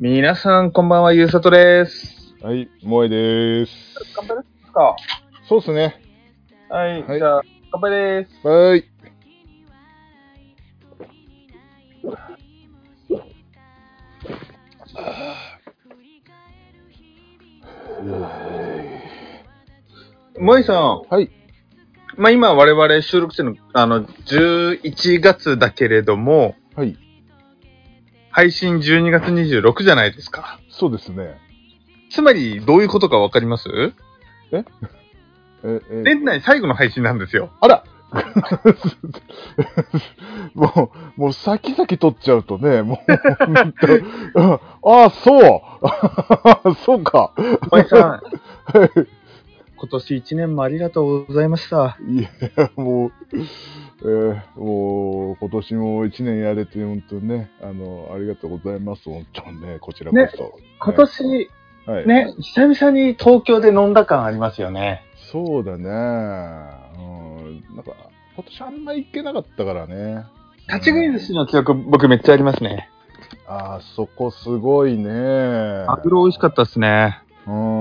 皆さん、こんばんは、ゆうさとです。はい、萌えです。乾杯ですか？そうっすね。はい、はいじゃあ、乾杯です。はい。萌えさん、はい。まあ今我々収録してるの、あの、11月だけれども、はい。配信12月26じゃないですか。そうですね。つまり、どういうことかわかります？え、え、年内最後の配信なんですよ。あら もう、もう先々取っちゃうとね、もう、あ あ、そうそうか。萌えさん、はい今年1年もありがとうございました。いや、もう、えーもう、今年も一年やれて、本当ね、あの、ありがとうございます、本当にね、こちらこそ。今年、はい、ね、久々に東京で飲んだ感ありますよね。そうだね。うん。なんか、今年あんま行けなかったからね。立ち食い寿司の記憶、僕めっちゃありますね。ああ、そこすごいね。マグロ美味しかったっすね。うん。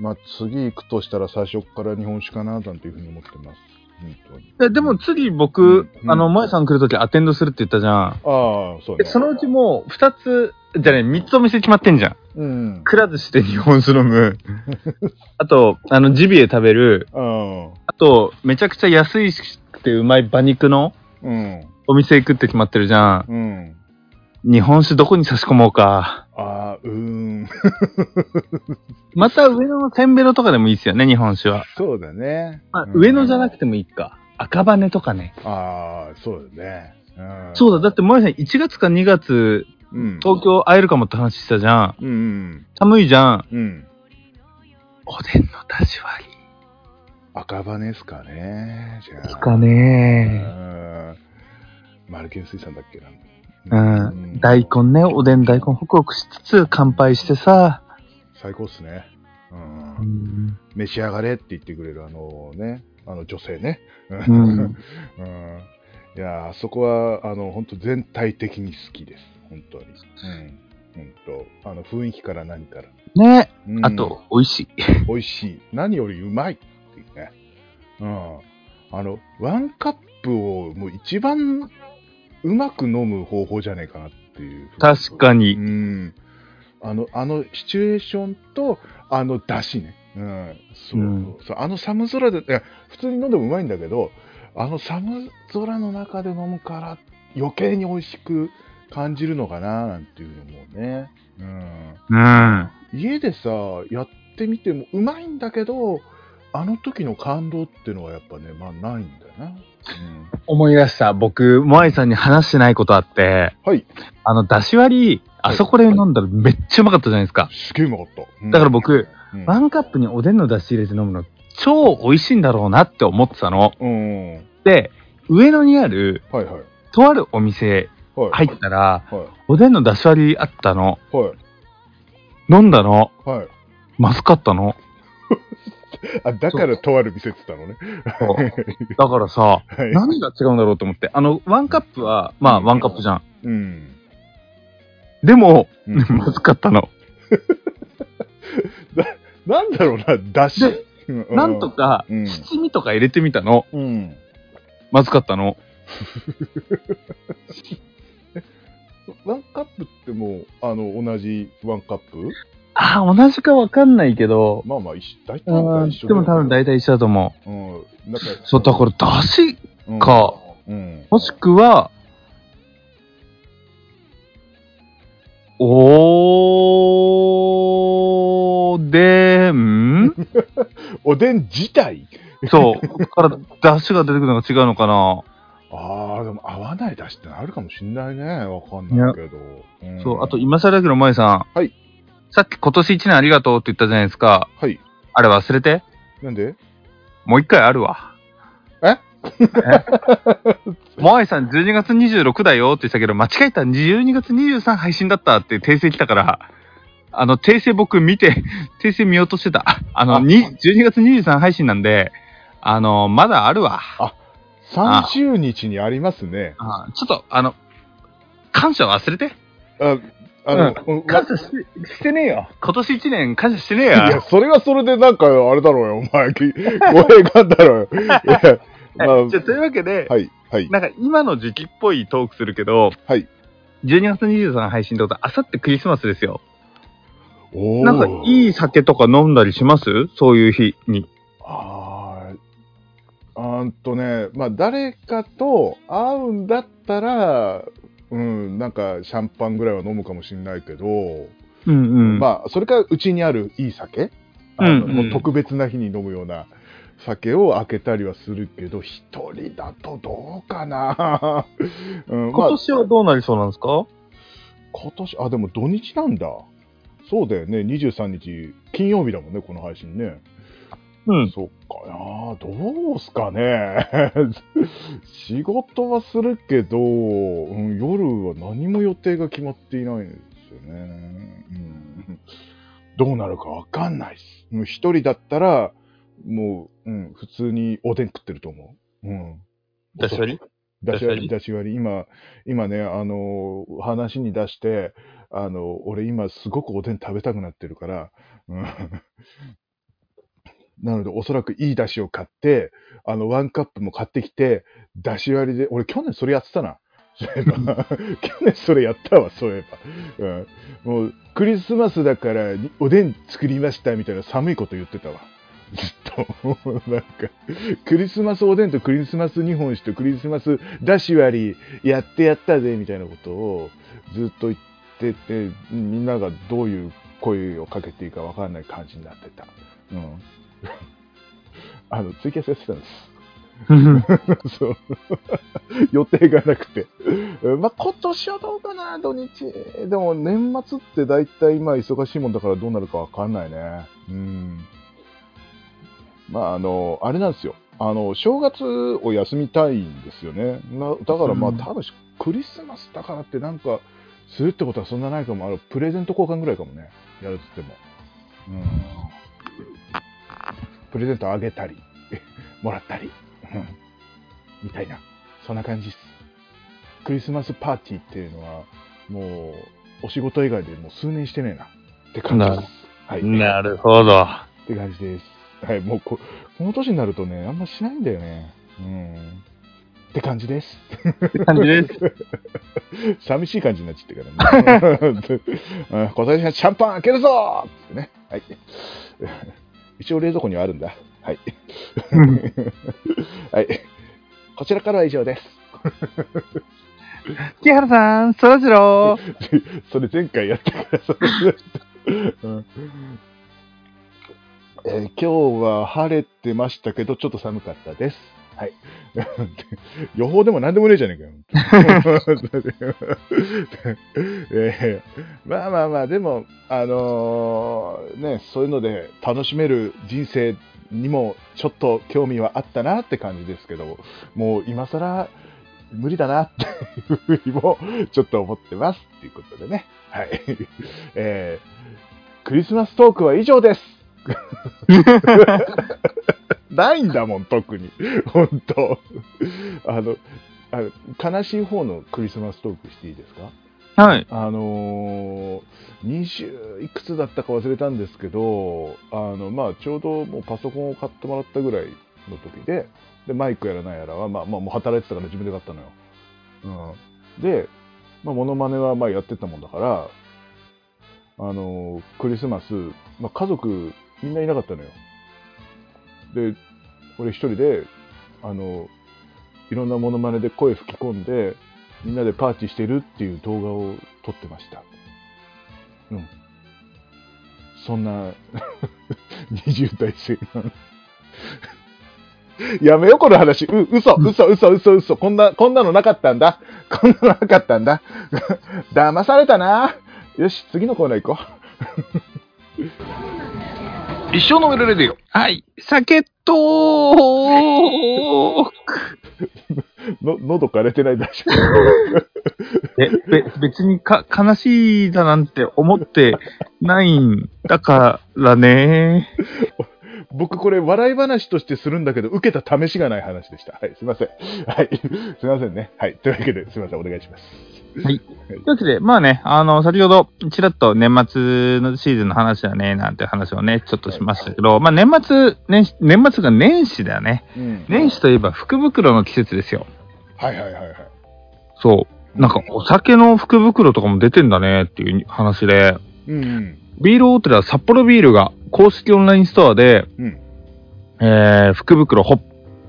まあ、次行くとしたら最初から日本酒かな、なんていうふうに思ってます。本当に。いやでも次僕、うんうんあの、萌さん来るときアテンドするって言ったじゃん。ああ、そうね。でそのうちもう2つ、じゃね、3つお店決まってんじゃん。うん。くら寿司で日本酒飲む。あと、あの、ジビエ食べる。うん。あと、めちゃくちゃ安いくてうまい馬肉のうん。お店行くって決まってるじゃん。うん。日本酒どこに差し込もうか。ああ、うーん。また上野のせんべろとかでもいいっすよね、日本酒は。そうだね。まあ、うん上野じゃなくてもいいか。赤羽とかね。ああ、そうだね。うん。そうだ、だって萌さん1月か2月、うん。東京会えるかもって話したじゃん。うんうん。寒いじゃん。うん。おでんの出し割赤羽ですかね。じゃあ。り。いいかねうん。マルケン水産だっけな。うん。大根ね、おでん大根ホクホクしつつ乾杯してさ。最高っすね。う。うんん。召し上がれって言ってくれるあのね、あの女性ね。う うんうんいやー、あそこは、あの、本当全体的に好きです。本当に。うん。本当あの、雰囲気から何から。ね。うんあと、美味しい。美味しい。何よりうまいっていうね。うん。あの、ワンカップをもう一番うまく飲む方法じゃねえかなっていう。う確かに。ん。あの、あのシチュエーションと、あの出汁ね。うん。そう、うんそう。あの寒空で、いや、普通に飲んでもうまいんだけど、あの寒空の中で飲むから余計に美味しく感じるのかな、なんていうのもね。うん。うん。家でさ、やってみてもうまいんだけど、あの時の感動っていうのはやっぱね、まあないんだよな。うん、思い出した。僕、モアイさんに話してないことあって、はい。あの、出し割り、あそこで飲んだらめっちゃうまかったじゃないですか。すげえうまかった。うんだから僕、うんワンカップにおでんの出汁入れて飲むの超美味しいんだろうなって思ってたの。で、上野にある、はい。とあるお店はい。入ったら、はおでんの出し割りあったの。い。はい。飲んだの。はい。まずかったの。あ、だからとある店って言ったのね。だからさ、はい。何が違うんだろうと思って。あの、ワンカップは、まあ、ワンカップじゃん。うん。でも、うんまずかったの。なんだろうな、だし。なんと。か、うん七味とか入れてみたの。うん。まずかったの。ワンカップってもう、あの、同じワンカップ？ああ、同じかわかんないけど、まあまあ、一緒大体うん一緒でも多分大体一緒だと思う。うん。か、そう、だから、だし、うんか。うん。もしくは、おーでん？おでん自体？そう。から出汁が出てくるのが違うのかな。ああ、でも合わないだしってのあるかもしんないね。わかんないけど。んそう。あと、、今更だけど、萌さん。はい。さっき今年一年ありがとうって言ったじゃないですか。はい。あれ忘れて？なんで？もう一回あるわ。え？モアイさん12月26だよって言ってたけど、間違えた12月23配信だったって訂正来たから、あの、訂正僕見て、訂正見ようとしてた。あの、あに12月23配信なんで、あの、まだあるわ。30日にありますね。あちょっと、あの、感謝忘れて。ああの、うん感謝ししてねえよ。今年1年感謝してねえいや、よ。それはそれでなんか、あれだろうよ、お前。き語弊があんだろうよ。いや、まあ、じゃあというわけで、はい、はい、なんか今の時期っぽいトークするけど、はい。12月23配信ってことは、あさってクリスマスですよ。おーなんかいい酒とか飲んだりします？そういう日に。あーあーんとね、まあ、誰かと会うんだったら、うん、なんかシャンパンぐらいは飲むかもしれないけど、うんうん。まあ、それからうちにあるいい酒、あのうんうんもう特別な日に飲むような酒を開けたりはするけど、一人だとどうかな、うん、まあ、今年はどうなりそうなんですか？今年、あ、でも土日なんだ。そうだよね、23日、金曜日だもんね、この配信ね。うん。そっかな、どうすかね。仕事はするけど、うん、夜は何も予定が決まっていないんですよね。うん、どうなるかわかんないっす。もう一人だったら、もう、うん、普通におでん食ってると思う。うん。出し割り？出し割り、出出し割り。今、今ね、あの、話に出して、あの、俺今すごくおでん食べたくなってるから、うん。なので、おそらくいい出汁を買って、あの、ワンカップも買ってきて、出し割りで、俺去年それやってたな。そういえば、去年それやったわ、そういえば。うん。もう、クリスマスだから、におでん作りました、みたいな寒いこと言ってたわ。ずっと。なんか、クリスマスおでんとクリスマス日本酒とクリスマスだし割りやってやったぜみたいなことをずっと言ってて、みんながどういう声をかけていいかわかんない感じになってた。うん。あの、ツイキャスやってたんです。そう。予定がなくて。うんまあ、今年はどうかな、土日。でも、年末って大体今忙しいもんだからどうなるかわかんないね。うん。まあ、あの、あれなんですよ。あの、正月を休みたいんですよね。なだからまあ、うん多分クリスマスだからってなんか、するってことはそんなないかも。あの、プレゼント交換ぐらいかもね。やるっつっても。うん。プレゼントあげたり、もらったり、うんみたいな。そんな感じです。クリスマスパーティーっていうのは、もう、お仕事以外でもう数年してねえな。って感じです。はい。なるほど。って感じです。はい、もうこ、この年になるとね、あんましないんだよね。うん。って感じです。って感じです。寂しい感じになっちゃってからね。うん今年はシャンパン開けるぞーってね。はい。一応冷蔵庫にはあるんだ。はい。はい。こちらからは以上です。木原さん、そらジロー。それ前回やったから、それ、うんえー今日は晴れてましたけど、ちょっと寒かったです。はい。予報でも何でもねえじゃねえかよ。本当に えーまあまあまあ、でも、あのーね、そういうので楽しめる人生にもちょっと興味はあったなって感じですけど、もう今更無理だなっていうふうにもちょっと思ってますっていうことでね。はい。えークリスマストークは以上です。ないんだもん、特に。本当あの、あの悲しい方のクリスマストークしていいですか？はい。あのー、20いくつだったか忘れたんですけど、あの、まあ、ちょうどもうパソコンを買ってもらったぐらいの時で、で、マイクやらないやらは、まあ、まあ、もう働いてたから自分で買ったのよ。うん。で、まあ、モノマネはまあやってたもんだから、あのークリスマス、まあ、家族みんないなかったのよ。で、俺一人で、あのいろんなモノマネで声吹き込んで、みんなでパーティーしてるっていう動画を撮ってました。うん。そんな、20代生なん。やめよ、この話。う、嘘、嘘、嘘、嘘、嘘。こんな、こんなのなかったんだ。こんなのなかったんだ。騙されたな。よし、次のコーナー行こう。一生飲めるレディオ。はい。酒とーくの、喉枯れてない大丈え、べ、別にか、悲しいだなんて思ってないんだからね。僕これ笑い話としてするんだけど、受けた試しがない話でした。はい、すいません。はい、すいませんね。はい、というわけで、すいません、お願いします。はい。というわけで、まあね、あの、先ほど、ちらっと年末のシーズンの話だね、なんて話をね、ちょっとしましたけど、まあ年末、年始年末が年始だよね。うん。年始といえば福袋の季節ですよ。はいはいはいはい。そう。なんか、お酒の福袋とかも出てんだねっていう話で、うんうん。ビール大手は札幌ビールが公式オンラインストアで、うん。えー、福袋、ホッ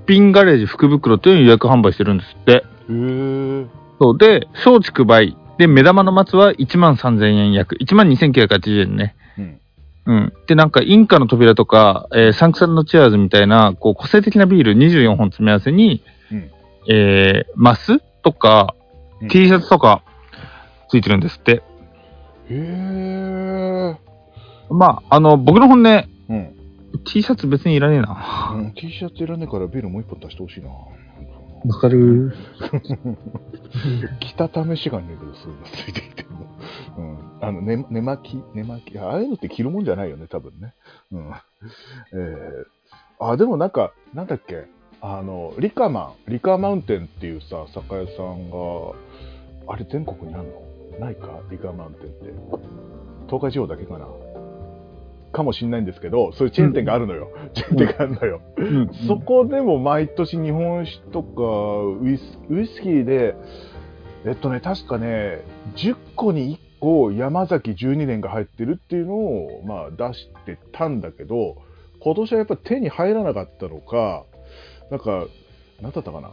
ピンガレージ福袋というのを予約販売してるんですって。へえ。そう。で、松竹梅。で、目玉の松は1万3000円約。1万2980円ね。うん。うん。で、なんか、インカの扉とか、えーサンクサンのチェアーズみたいな、こう、個性的なビール24本詰め合わせに、うんえー、マスとか、うん T シャツとか、ついてるんですって。へえ。まあ、あの、僕の本音、うん。T シャツ別にいらねえな。うん、T シャツいらねえからビールもう一本出してほしいな。わかる。着た試しがねえけど、そういうの？ついてきても。うん。あの、寝、寝巻き、寝巻き？ああいうのって着るもんじゃないよね、多分ね。うん。えー、あ、でもなんか、なんだっけ、あの、リカマン、リカマウンテンっていうさ、酒屋さんが、あれ全国にあるの？ないか？リカマウンテンって。東海地方だけかな？かもしんないんですけど、そういうチェーン店があるのよ。チェーン店があるのよ。うんそこでも毎年日本酒とかウイスウイスキーで、えっとね、確かね、10個に1個山崎12年が入ってるっていうのを、まあ、出してたんだけど、今年はやっぱ手に入らなかったのか、なんか、なんだったかな？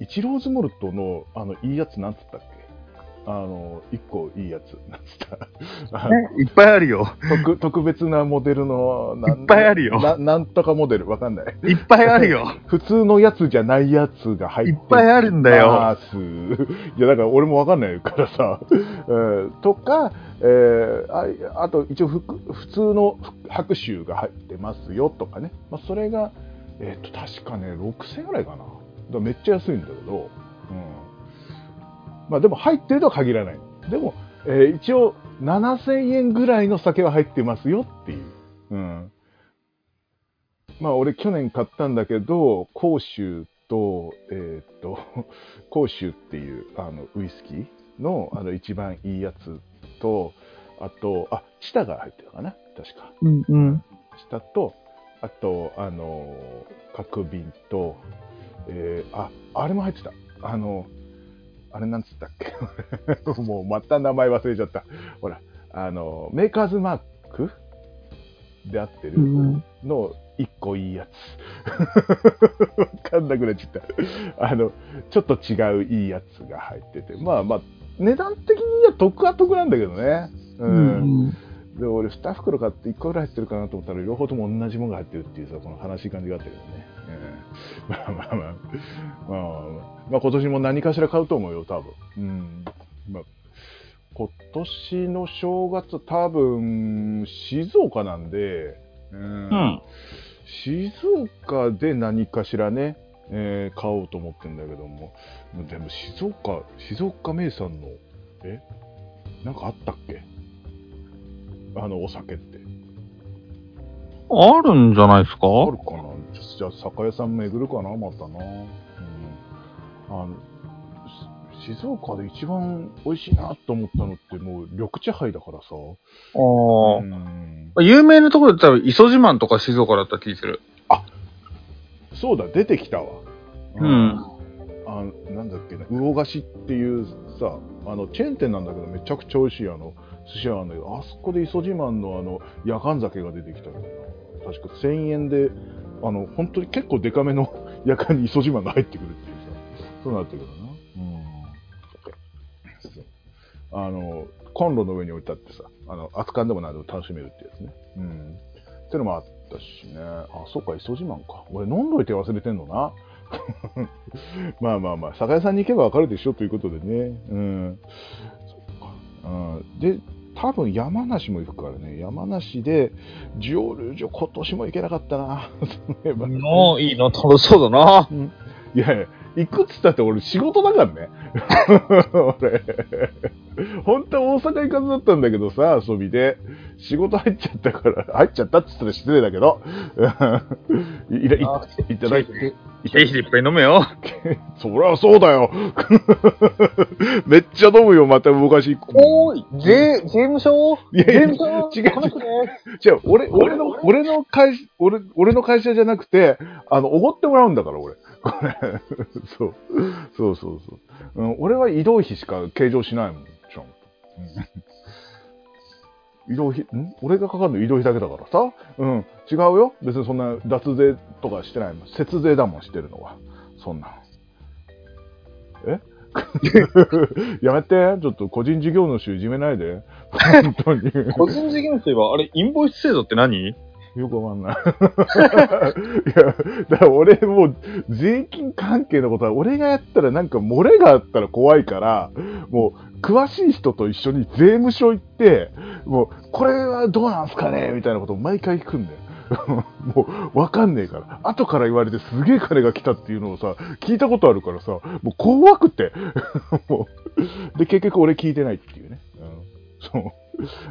イチローズモルトの、あの、いいやつなんつったっけあの、1個いいやつ、なんつった？いっぱいあるよ。特特別なモデルのないっぱいあるよ。ななんとかモデル。わかんない。いっぱいあるよ。普通のやつじゃないやつが入っていっぱいあるんだよ。いやだから俺もわかんない。からさ、えーとか、えーああと一応ふく普通の白州が入ってますよとかね、まあ、それが、えー、と確かね6000円ぐらいかな。だめっちゃ安いんだけど、うんまあ、でも入ってるとは限らない。でも、えー一応7000円ぐらいの酒は入ってますよっていう、うん、まあ俺去年買ったんだけど甲州とえっ、と 甲州っていうあのウイスキーのあの一番いいやつとあとあチタが入ってるかな？確か。うんうん。チタとあとあの角瓶とえーああれも入ってた。あのあれなんつったっけ？もうまた名前忘れちゃったほらあのメーカーズマーク？で合ってる、うんの一個いいやつ。わかんなくなっちゃった。あの、ちょっと違ういいやつが入ってて、まあまあ、値段的には得は得なんだけどね。うん。で、俺2袋買って1個ぐらい入ってるかなと思ったら、両方とも同じものが入ってるっていうさ、この悲しい感じがあったけどね。うん、まあまあまあ、まあ、まあ今年も何かしら買うと思うよ、多分。うん。まあ。今年の正月多分静岡なんで、うんうん。静岡で何かしらね、えー買おうと思ってんだけども、でも静岡、静岡名産の、えなんかあったっけあ。のお酒って。あるんじゃないですかあ。るかなじゃあ、酒屋さん巡るかなまたな。うん。あの、し静岡で一番美味しいなと思ったのってもう緑茶杯だからさ。ああ。うん。有名なところで多分、磯自慢とか静岡だった気する。そうだ、出てきたわ。うん。あなんだっけな、魚菓子っていうさ、あのチェーン店なんだけど、めちゃくちゃ美味しいあの寿司屋なんだけど、あそこで磯自慢のあの夜間酒が出てきたけどな、確か1000円で、あの本当に結構デカめの 夜間に磯自慢が入ってくるっていうさ、そうなってくるな。うんあのコンロの上に置いてあってさ、あの熱燗でも何でも楽しめるってやつね。うん。ってのもあったしね。あ、そっか、磯自慢か。俺飲んどいて忘れてんのな。まあまあまあ、酒屋さんに行けばわかるでしょということでね。うん。そっか。うん、で、多分山梨も行くからね。山梨で、ジオルージョ今年も行けなかったな。そういえばのいいな、楽しそうだな。いやいや、行くっつったって俺仕事だからね。俺、本当は大阪行かずだったんだけどさ、遊びで。仕事入っちゃったから、入っちゃったって言ったら失礼だけど。い いらいあいただいて。経費でいっぱい飲めよ。そりゃそうだよ。めっちゃ飲むよ、また昔。おーい、税、税務署い税務署違う。違う、俺、俺の、俺の会社、俺、俺の会社じゃなくて、あの、おごってもらうんだから、俺。これ。そう。そうそうそう。うん、俺は移動費しか計上しないもん、ちゃんと。移動費、ん？俺がかかるの移動費だけだからさ。うん、違うよ。別にそんな脱税とかしてないもん。節税だもん、してるのは。そんな。え？やめて。ちょっと個人事業主いじめないで。本当に。個人事業主は、あれ、インボイス制度って何？よくわかんない。いや、だから俺もう税金関係のことは俺がやったらなんか漏れがあったら怖いから、もう詳しい人と一緒に税務署行って、もうこれはどうなんすかね？みたいなことを毎回聞くんだよ。もうわかんねえから。後から言われてすげえ金が来たっていうのをさ、聞いたことあるからさ、もう怖くて。もうで、結局俺聞いてないっていうね。うん、そう。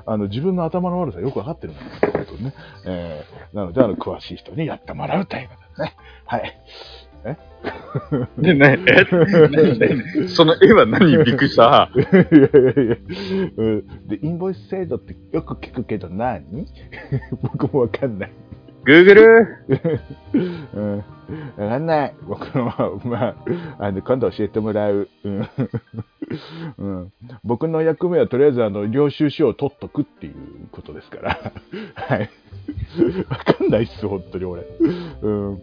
あの、自分の頭の悪さよくわかってるんだけどね。えー、なので、あの、詳しい人にやってもらうということですね。はい。でね、え？その絵は何？びっくりした。いやいやいやうんで、インボイス制度ってよく聞くけど何？僕もわかんない。Google? うん。わかんない。僕のは、まあ、あの、今度教えてもらう。うん。うん、僕の役目はとりあえず、あの、領収書を取っとくっていうことですから。はい。わかんないっす、本当に俺。うん。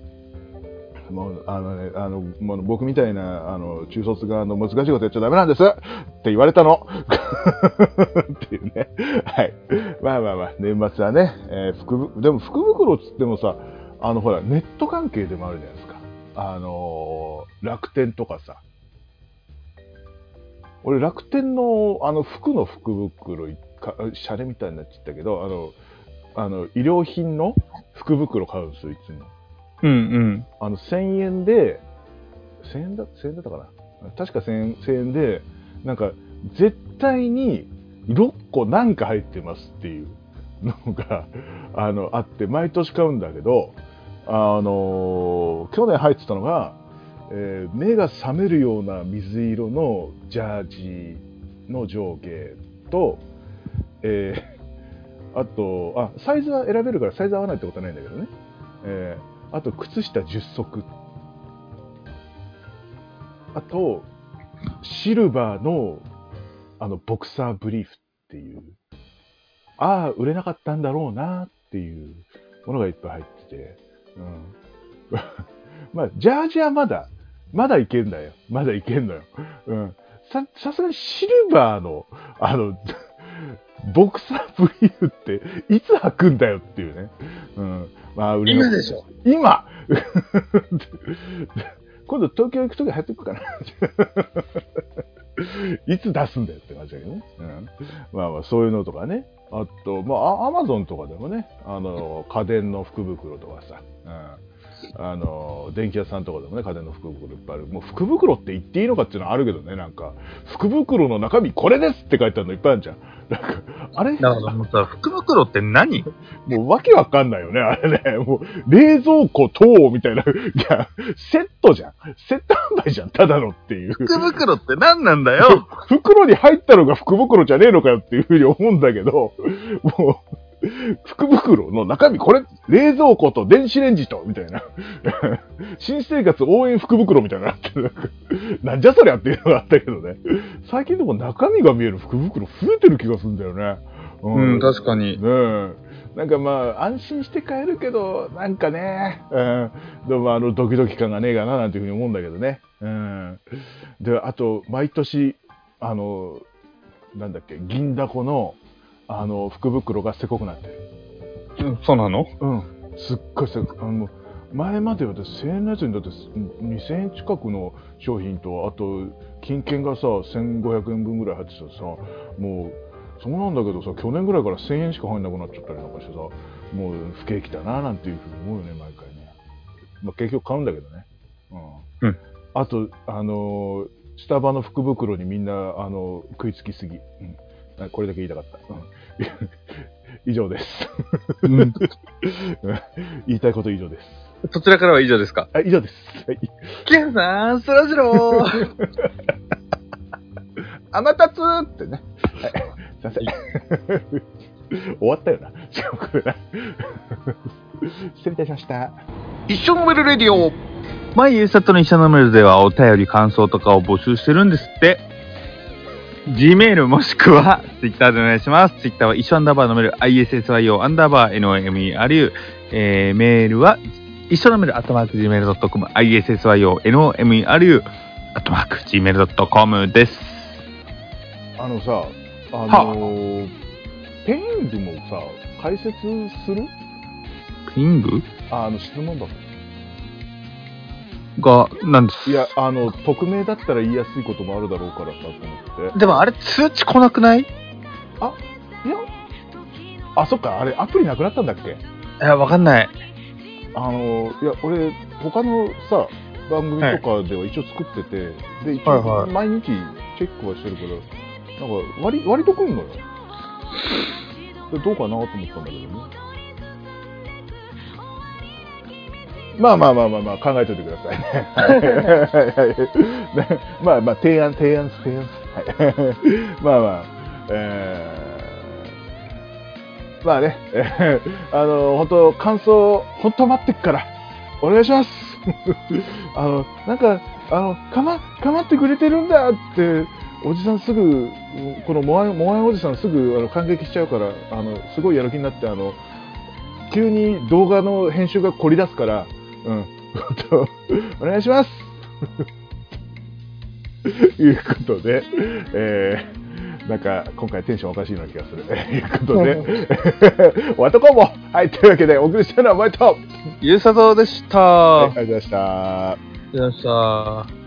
もう、あのね、あの、もう僕みたいな、あの、中卒が、あの、難しいことやっちゃダメなんです って言われたの っていうね。はい。まあまあまあ、年末はね、えー福、でも福袋っつってもさ、あの、ほら、ネット関係でもあるじゃないですか。あのー楽天とかさ。俺、楽天の、あの、服の福袋か、シャレみたいになっちゃったけど、あの、あの、衣料品の福袋買うんですよ、いつも。うんうん。あの、1000円で、1000円だ、1円だったかな？確か1000円、1000円で、なんか、絶対に6個なんか入ってますっていうのが、あの、あって、毎年買うんだけど、あの去年入ってたのが、えー目が覚めるような水色のジャージの上下と、えーあと、あ、サイズは選べるからサイズ合わないってことはないんだけどね。えーあと、靴下10足。あと、シルバーの、あの、ボクサーブリーフっていう、ああ、売れなかったんだろうなっていうものがいっぱい入ってて、うん。まあ、ジャージはまだ、まだいけんだよ。まだいけんのよ。うん。さ、さすがにシルバーの、あの、ボクサーブリーフって、いつ履くんだよっていうね。うん。まあ、売れな今でしょ。今 今度東京行くとき入ってくかな いつ出すんだよって感じだけどね。うん、まあまあ、そういうのとかね。あと、まあ、アマゾンとかでもね、あの、家電の福袋とかさ、うん、あの、電気屋さんとかでもね、家電の福袋いっぱいある。もう福袋って言っていいのかっていうのはあるけどね、なんか、福袋の中身これですって書いてあるのいっぱいあるじゃん。なんか、あれ？だからもうさ、福袋って何？もうわけわかんないよね、あれね。もう、冷蔵庫等みたいな。いや、セットじゃん。セット販売じゃん、ただのっていう。福袋って何なんだよ？袋に入ったのが福袋じゃねえのかよっていうふうに思うんだけど、もう、福袋の中身これ、冷蔵庫と電子レンジと、みたいな。新生活応援福袋みたいなって、なんじゃそりゃっていうのがあったけどね。最近でも中身が見える福袋増えてる気がするんだよね。うん、確かに。ねえ。なんかまあ、安心して買えるけど、なんかね、うん、でもあの、ドキドキ感がねえかな、なんていうふうに思うんだけどね。うん。で、あと、毎年、あの、なんだっけ、銀だこの、あの、福袋がせこくなってる。うんそうなの？うん。すっごいせこあの、前まではだって1000円のやつにだって2000円近くの商品と、あと、金券がさ、1500円分ぐらい入ってたらさ、もう、そうなんだけどさ、去年ぐらいから1000円しか入んなくなっちゃったりなんかしてさ、もう不景気だななんていうふうに思うよね、毎回ね。まあ結局買うんだけどね。うん。うんあと、あのースタバの福袋にみんなあの食いつきすぎ、うんあこれだけ言いたかった、うん。以上です。うん。言いたいこと以上です。そちらからは以上ですか？あ以上です、はい、キャンさん、そらジロー。天達ってね、はい、すいません。終わったよな。しかもこれな失礼いたしました。一緒のメルレディオ。毎ゆうさとの一緒のメルではお便り感想とかを募集してるんですって。Gmail もしくは Twitter でお願いします。Twitter は一緒アンダーバーのメール ISSYO アンダーバー NOMERU、えー、メールは一緒のメールアットマーク Gmail.com ISSYO NOMERU アットマーク Gmail.com です。あのさあのーペイングもさ解説する？ピング？ああの質問箱が、なんです。いやあの匿名だったら言いやすいこともあるだろうからさと思って。でもあれ通知来なくない？いいや。あそっかあれアプリなくなったんだっけ？や、わかんない。あのいや俺他のさ番組とかでは一応作ってて、で一はいはい。応毎日チェックはしてるからなんか割割と来んのよ。でどうかなと思ったんだけどねまあまあまあまあまあ考えといてくださいね。はい。まあまあ提案提案提案はい。まあまあ。えー。まあね、あの、本当感想、本当待ってっから、お願いします。あの、なんか、あの、かま、かまってくれてるんだって、おじさんすぐ、このモアイ、モアイおじさんすぐあの感激しちゃうから、あの、すごいやる気になって、あの、急に動画の編集が凝り出すから、うん、お願いします。と いうことで、えーなんか今回テンションおかしいような気がする。と いうことで、おわとこもはい、というわけでお送りしたのはお前と、ゆうさとでした。はい、ありがとうございました。ありがとうございました。